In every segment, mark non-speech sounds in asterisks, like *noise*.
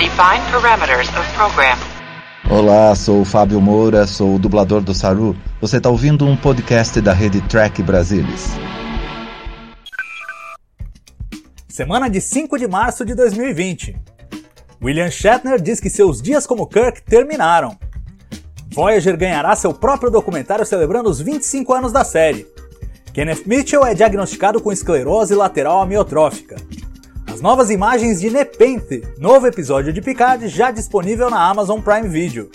Define parameters of program. Olá, sou o Fábio Moura, sou o dublador do Saru. Você está ouvindo um podcast da rede Track Brasilis. Semana de 5 de março de 2020. William Shatner diz que seus dias como Kirk terminaram. Voyager ganhará seu próprio documentário celebrando os 25 anos da série. Kenneth Mitchell é diagnosticado com esclerose lateral amiotrófica. As novas imagens de Nepenthe, novo episódio de Picard já disponível na Amazon Prime Video.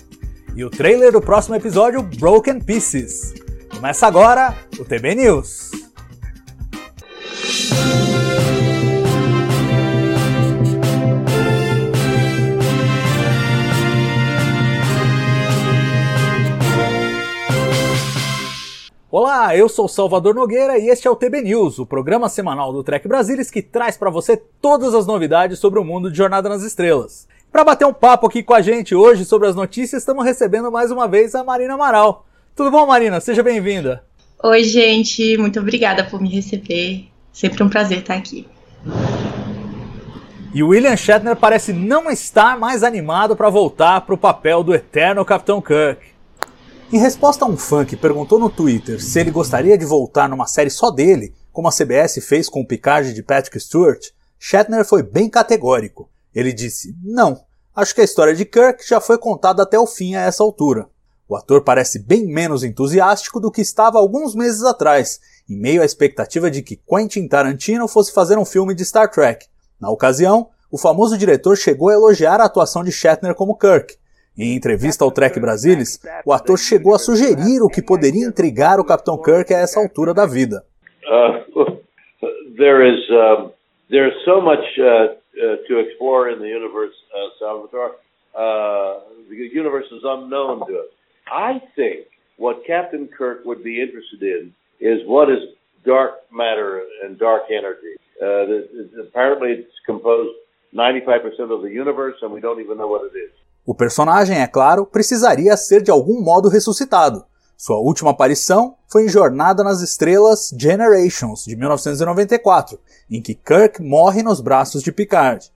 E o trailer do próximo episódio Broken Pieces. Começa agora o TB News. Olá, eu sou Salvador Nogueira e este é o TB News, o programa semanal do Trek Brasilis que traz para você todas as novidades sobre o mundo de Jornada nas Estrelas. Para bater um papo aqui com a gente hoje sobre as notícias, estamos recebendo mais uma vez a Marina Amaral. Tudo bom, Marina? Seja bem-vinda. Oi, gente, muito obrigada por me receber. Sempre um prazer estar aqui. E o William Shatner parece não estar mais animado para voltar para o papel do eterno Capitão Kirk. Em resposta a um fã que perguntou no Twitter se ele gostaria de voltar numa série só dele, como a CBS fez com o Picard de Patrick Stewart, Shatner foi bem categórico. Ele disse: Não, acho que a história de Kirk já foi contada até o fim a essa altura. O ator parece bem menos entusiástico do que estava alguns meses atrás, em meio à expectativa de que Quentin Tarantino fosse fazer um filme de Star Trek. Na ocasião, o famoso diretor chegou a elogiar a atuação de Shatner como Kirk, em entrevista ao Trek Brasilis, o ator chegou a sugerir o que poderia intrigar o Capitão Kirk a essa altura da vida. Uh, *laughs* there is uh, there's so much uh, uh, to explore in the universe, uh, Salvatore. Uh, the universe is unknown to us. I think what Captain Kirk would be interested in is what is dark matter and dark energy. Uh, apparently, it's composed 95% of the universe, and we don't even know what it is. O personagem, é claro, precisaria ser de algum modo ressuscitado. Sua última aparição foi em Jornada nas Estrelas Generations, de 1994, em que Kirk morre nos braços de Picard.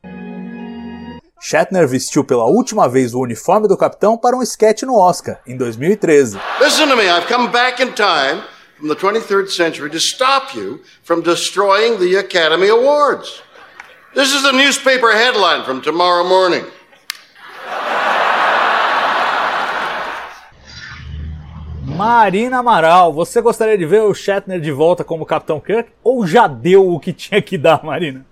Shatner vestiu pela última vez o uniforme do capitão para um sketch no Oscar, em 2013. Listen to me, I've come back in time from the 23rd century to stop you from Academy Awards. Marina Amaral, você gostaria de ver o Shatner de volta como Capitão Kirk ou já deu o que tinha que dar, Marina?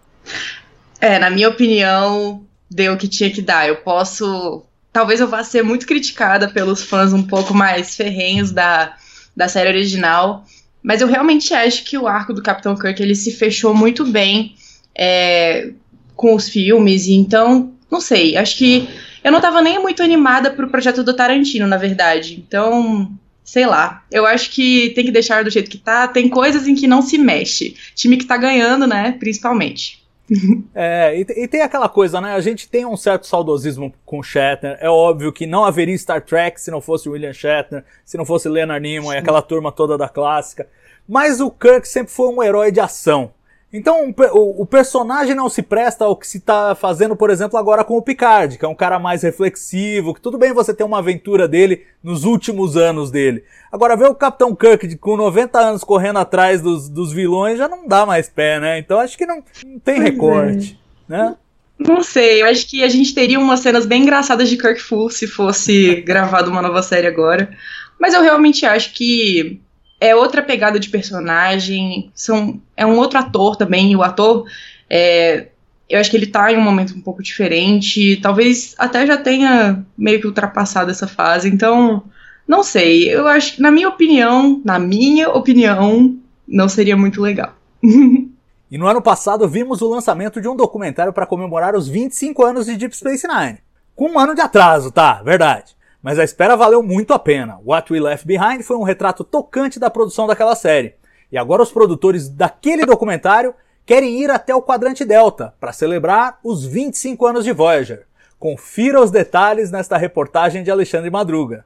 É, na minha opinião, deu o que tinha que dar. Eu posso. Talvez eu vá ser muito criticada pelos fãs um pouco mais ferrenhos da, da série original, mas eu realmente acho que o arco do Capitão Kirk ele se fechou muito bem é, com os filmes, então, não sei, acho que eu não estava nem muito animada pro projeto do Tarantino, na verdade. Então, sei lá. Eu acho que tem que deixar do jeito que tá. Tem coisas em que não se mexe. Time que tá ganhando, né? Principalmente. *laughs* É, e, e, tem aquela coisa, né? A gente tem um certo saudosismo com Shatner. É óbvio que não haveria Star Trek se não fosse William Shatner, se não fosse Leonard Nimoy, Sim. aquela turma toda da clássica. Mas o Kirk sempre foi um herói de ação. Então o, o, personagem não se presta ao que se está fazendo, por exemplo, agora com o Picard, que é um cara mais reflexivo, que tudo bem você ter uma aventura dele nos últimos anos dele. Agora ver o Capitão Kirk com 90 anos correndo atrás dos, dos vilões já não dá mais pé, né? Então acho que não, não tem pois recorte, é. né? Não sei, eu acho que a gente teria umas cenas bem engraçadas de Kirk Full se fosse *laughs* gravado uma nova série agora. Mas eu realmente acho que é outra pegada de personagem, são, é um outro ator também, o ator, é, eu acho que ele tá em um momento um pouco diferente, talvez até já tenha meio que ultrapassado essa fase, então, não sei, eu acho na minha opinião, na minha opinião, não seria muito legal. *laughs* e no ano passado vimos o lançamento de um documentário para comemorar os 25 anos de Deep Space Nine. Com um ano de atraso, tá? Verdade mas a espera valeu muito a pena. What We Left Behind foi um retrato tocante da produção daquela série. E agora os produtores daquele documentário querem ir até o quadrante Delta para celebrar os 25 anos de Voyager. Confira os detalhes nesta reportagem de Alexandre Madruga.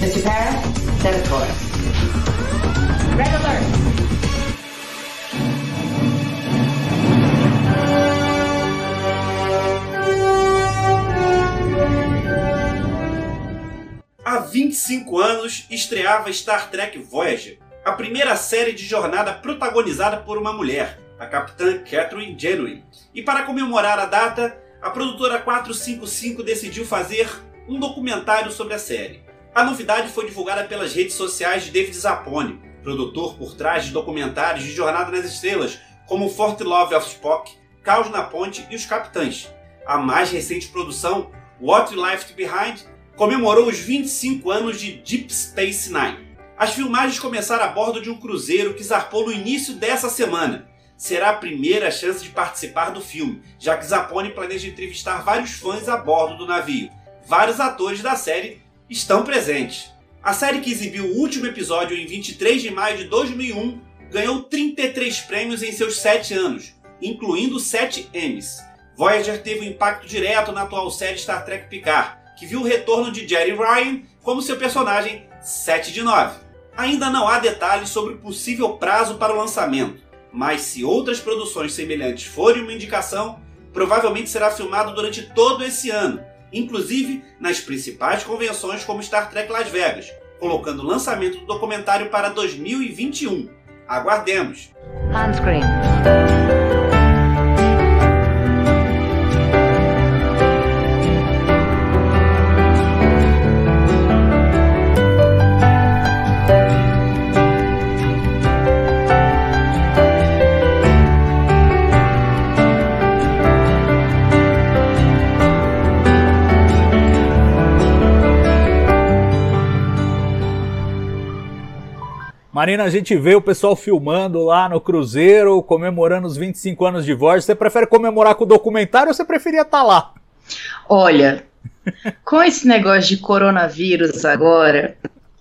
Mr. Para, 25 anos, estreava Star Trek Voyager, a primeira série de jornada protagonizada por uma mulher, a capitã Catherine Janeway. E para comemorar a data, a produtora 455 decidiu fazer um documentário sobre a série. A novidade foi divulgada pelas redes sociais de David Zappone, produtor por trás de documentários de Jornada nas Estrelas, como Fort Love of Spock, Caos na Ponte e Os Capitães. A mais recente produção, What Left Behind, comemorou os 25 anos de Deep Space Nine. As filmagens começaram a bordo de um cruzeiro que zarpou no início dessa semana. Será a primeira chance de participar do filme, já que Zappone planeja entrevistar vários fãs a bordo do navio. Vários atores da série estão presentes. A série que exibiu o último episódio em 23 de maio de 2001 ganhou 33 prêmios em seus 7 anos, incluindo 7 Emmys. Voyager teve um impacto direto na atual série Star Trek Picard, que viu o retorno de Jerry Ryan como seu personagem 7 de 9. Ainda não há detalhes sobre o possível prazo para o lançamento, mas se outras produções semelhantes forem uma indicação, provavelmente será filmado durante todo esse ano, inclusive nas principais convenções como Star Trek Las Vegas, colocando o lançamento do documentário para 2021. Aguardemos! Marina, a gente vê o pessoal filmando lá no Cruzeiro, comemorando os 25 anos de Voyager. Você prefere comemorar com o documentário ou você preferia estar lá? Olha, com esse negócio de coronavírus agora,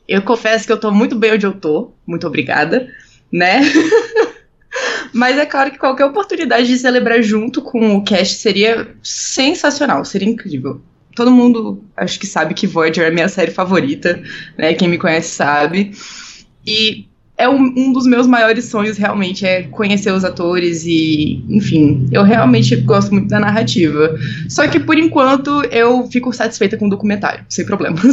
eu confesso que eu tô muito bem onde eu tô, muito obrigada, né? *laughs* Mas é claro que qualquer oportunidade de celebrar junto com o cast seria sensacional, seria incrível. Todo mundo acho que sabe que Voyager é a minha série favorita, né? Quem me conhece sabe. E é um, um, dos meus maiores sonhos realmente é conhecer os atores e, enfim, eu realmente gosto muito da narrativa. Só que por enquanto eu fico satisfeita com o documentário, sem problemas.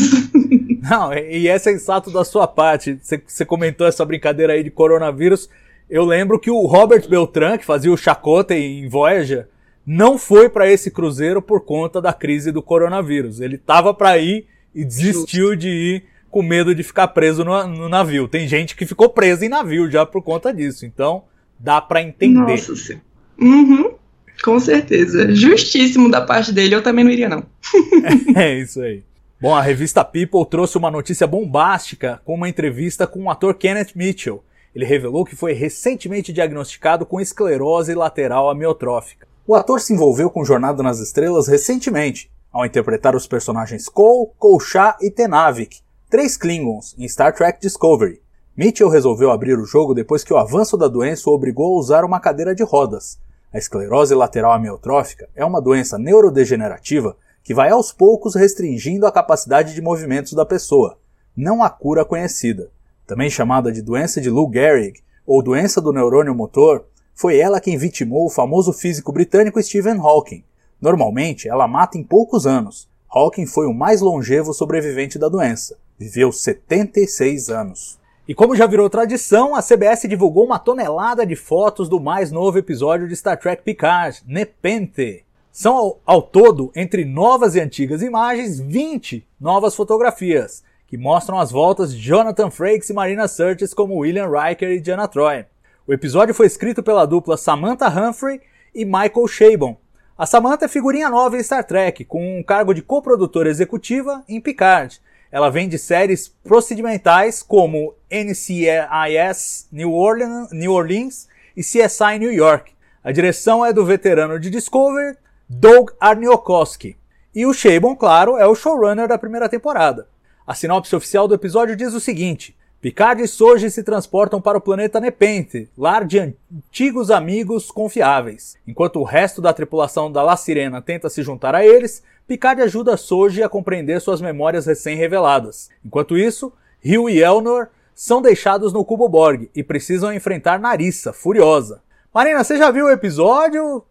*laughs* Não, e é sensato da sua parte. Você, comentou essa brincadeira aí de coronavírus. Eu lembro que o Robert Beltran, que fazia o Chacota em Voyager, não foi para esse cruzeiro por conta da crise do coronavírus. Ele tava para ir e desistiu Justo. de ir com medo de ficar preso no, no, navio. Tem gente que ficou presa em navio já por conta disso. Então, dá para entender. Nossa senhora. Uhum, com certeza. Justíssimo da parte dele, eu também não iria, não. *laughs* é isso aí. Bom, a revista People trouxe uma notícia bombástica com uma entrevista com o ator Kenneth Mitchell. Ele revelou que foi recentemente diagnosticado com esclerose lateral amiotrófica. O ator se envolveu com Jornada nas Estrelas recentemente, ao interpretar os personagens Cole, Kolchá e Tenavik, três Klingons em Star Trek Discovery. Mitchell resolveu abrir o jogo depois que o avanço da doença o obrigou a usar uma cadeira de rodas. A esclerose lateral amiotrófica é uma doença neurodegenerativa que vai aos poucos restringindo a capacidade de movimentos da pessoa. Não há cura conhecida. Também chamada de doença de Lou Gehrig ou doença do neurônio motor, foi ela quem vitimou o famoso físico britânico Stephen Hawking. Normalmente, ela mata em poucos anos. Hawking foi o mais longevo sobrevivente da doença viveu 76 anos. E como já virou tradição, a CBS divulgou uma tonelada de fotos do mais novo episódio de Star Trek Picard, Nepente. São ao, ao todo, entre novas e antigas imagens, 20 novas fotografias, que mostram as voltas de Jonathan Frakes e Marina Sirtis como William Riker e Diana Troy. O episódio foi escrito pela dupla Samantha Humphrey e Michael Chabon. A Samantha é figurinha nova em Star Trek, com um cargo de coprodutora executiva em Picard, ela vem de séries procedimentais como NCIS New Orleans, New Orleans e CSI New York. A direção é do veterano de Discovery, Doug Arniokoski. E o Shabon, claro, é o showrunner da primeira temporada. A sinopse oficial do episódio diz o seguinte: Picard e Soji se transportam para o planeta Nepente, lar de antigos amigos confiáveis. Enquanto o resto da tripulação da La Sirena tenta se juntar a eles, Picard ajuda Soji a compreender suas memórias recém-reveladas. Enquanto isso, Hugh e Elnor são deixados no Cubo Borg e precisam enfrentar Narissa, furiosa. Marina, você já viu o episódio?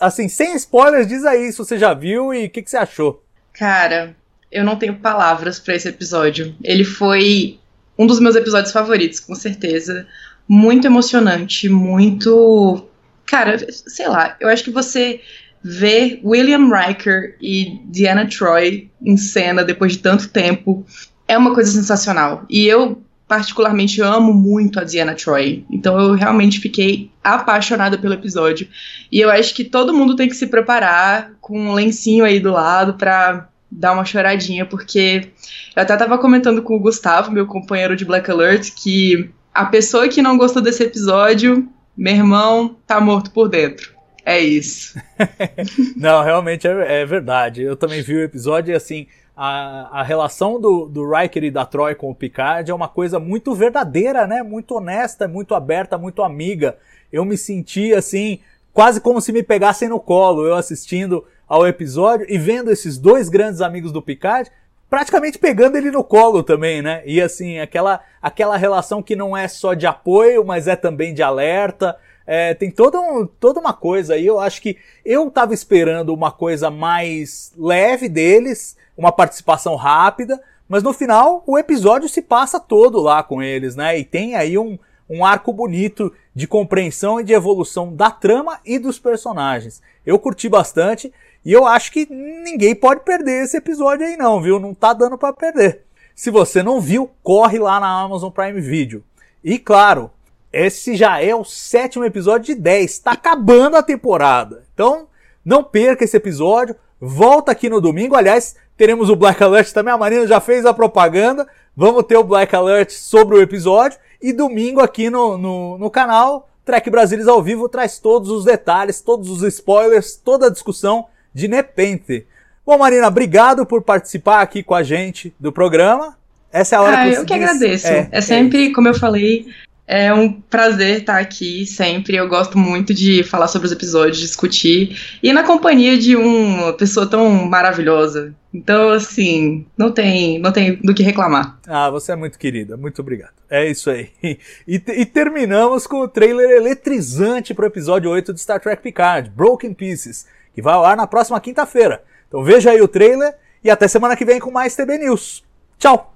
Assim, sem spoilers, diz aí se você já viu e o que, que você achou. Cara, eu não tenho palavras para esse episódio. Ele foi um dos meus episódios favoritos, com certeza. Muito emocionante, muito. Cara, sei lá, eu acho que você ver William Riker e Diana Troy em cena depois de tanto tempo é uma coisa sensacional. E eu, particularmente, amo muito a Diana Troy. Então eu realmente fiquei apaixonada pelo episódio. E eu acho que todo mundo tem que se preparar com um lencinho aí do lado pra dar uma choradinha, porque eu até tava comentando com o Gustavo, meu companheiro de Black Alert, que a pessoa que não gostou desse episódio, meu irmão, tá morto por dentro. É isso. *laughs* não, realmente é, é, verdade. Eu também vi o episódio e assim. A, a relação do, do Riker e da Troy com o Picard é uma coisa muito verdadeira, né? Muito honesta, muito aberta, muito amiga. Eu me senti assim, quase como se me pegassem no colo, eu assistindo ao episódio e vendo esses dois grandes amigos do Picard, praticamente pegando ele no colo também, né? E assim, aquela, aquela relação que não é só de apoio, mas é também de alerta. É, tem toda, um, toda uma coisa aí. Eu acho que eu tava esperando uma coisa mais leve deles, uma participação rápida, mas no final o episódio se passa todo lá com eles, né? E tem aí um, um arco bonito de compreensão e de evolução da trama e dos personagens. Eu curti bastante. E eu acho que ninguém pode perder esse episódio aí não, viu? Não tá dando para perder. Se você não viu, corre lá na Amazon Prime Video. E claro, esse já é o sétimo episódio de 10, tá acabando a temporada. Então, não perca esse episódio. Volta aqui no domingo. Aliás, teremos o Black Alert também. A Marina já fez a propaganda. Vamos ter o Black Alert sobre o episódio. E domingo aqui no, no, no canal, Trek Brasilis ao vivo traz todos os detalhes, todos os spoilers, toda a discussão de Nepente. Bom, Marina, obrigado por participar aqui com a gente do programa. Essa é a hora ah, que eu que agradeço. É, é sempre, é como eu falei, é um prazer estar aqui sempre. Eu gosto muito de falar sobre os episódios, discutir e na companhia de uma pessoa tão maravilhosa. Então, assim, não tem, não tem do que reclamar. Ah, você é muito querida. Muito obrigado. É isso aí. *laughs* E, e terminamos com o trailer eletrizante para o episódio 8 de Star Trek Picard, Broken Pieces que vai ao ar na próxima quinta-feira. Então veja aí o trailer e até semana que vem com mais TB News. Tchau!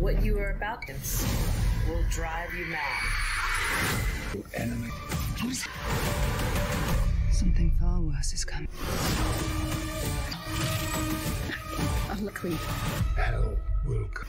What you are about to will drive you mad. Enemy. Something far worse is coming. Unluckily. Hell will come.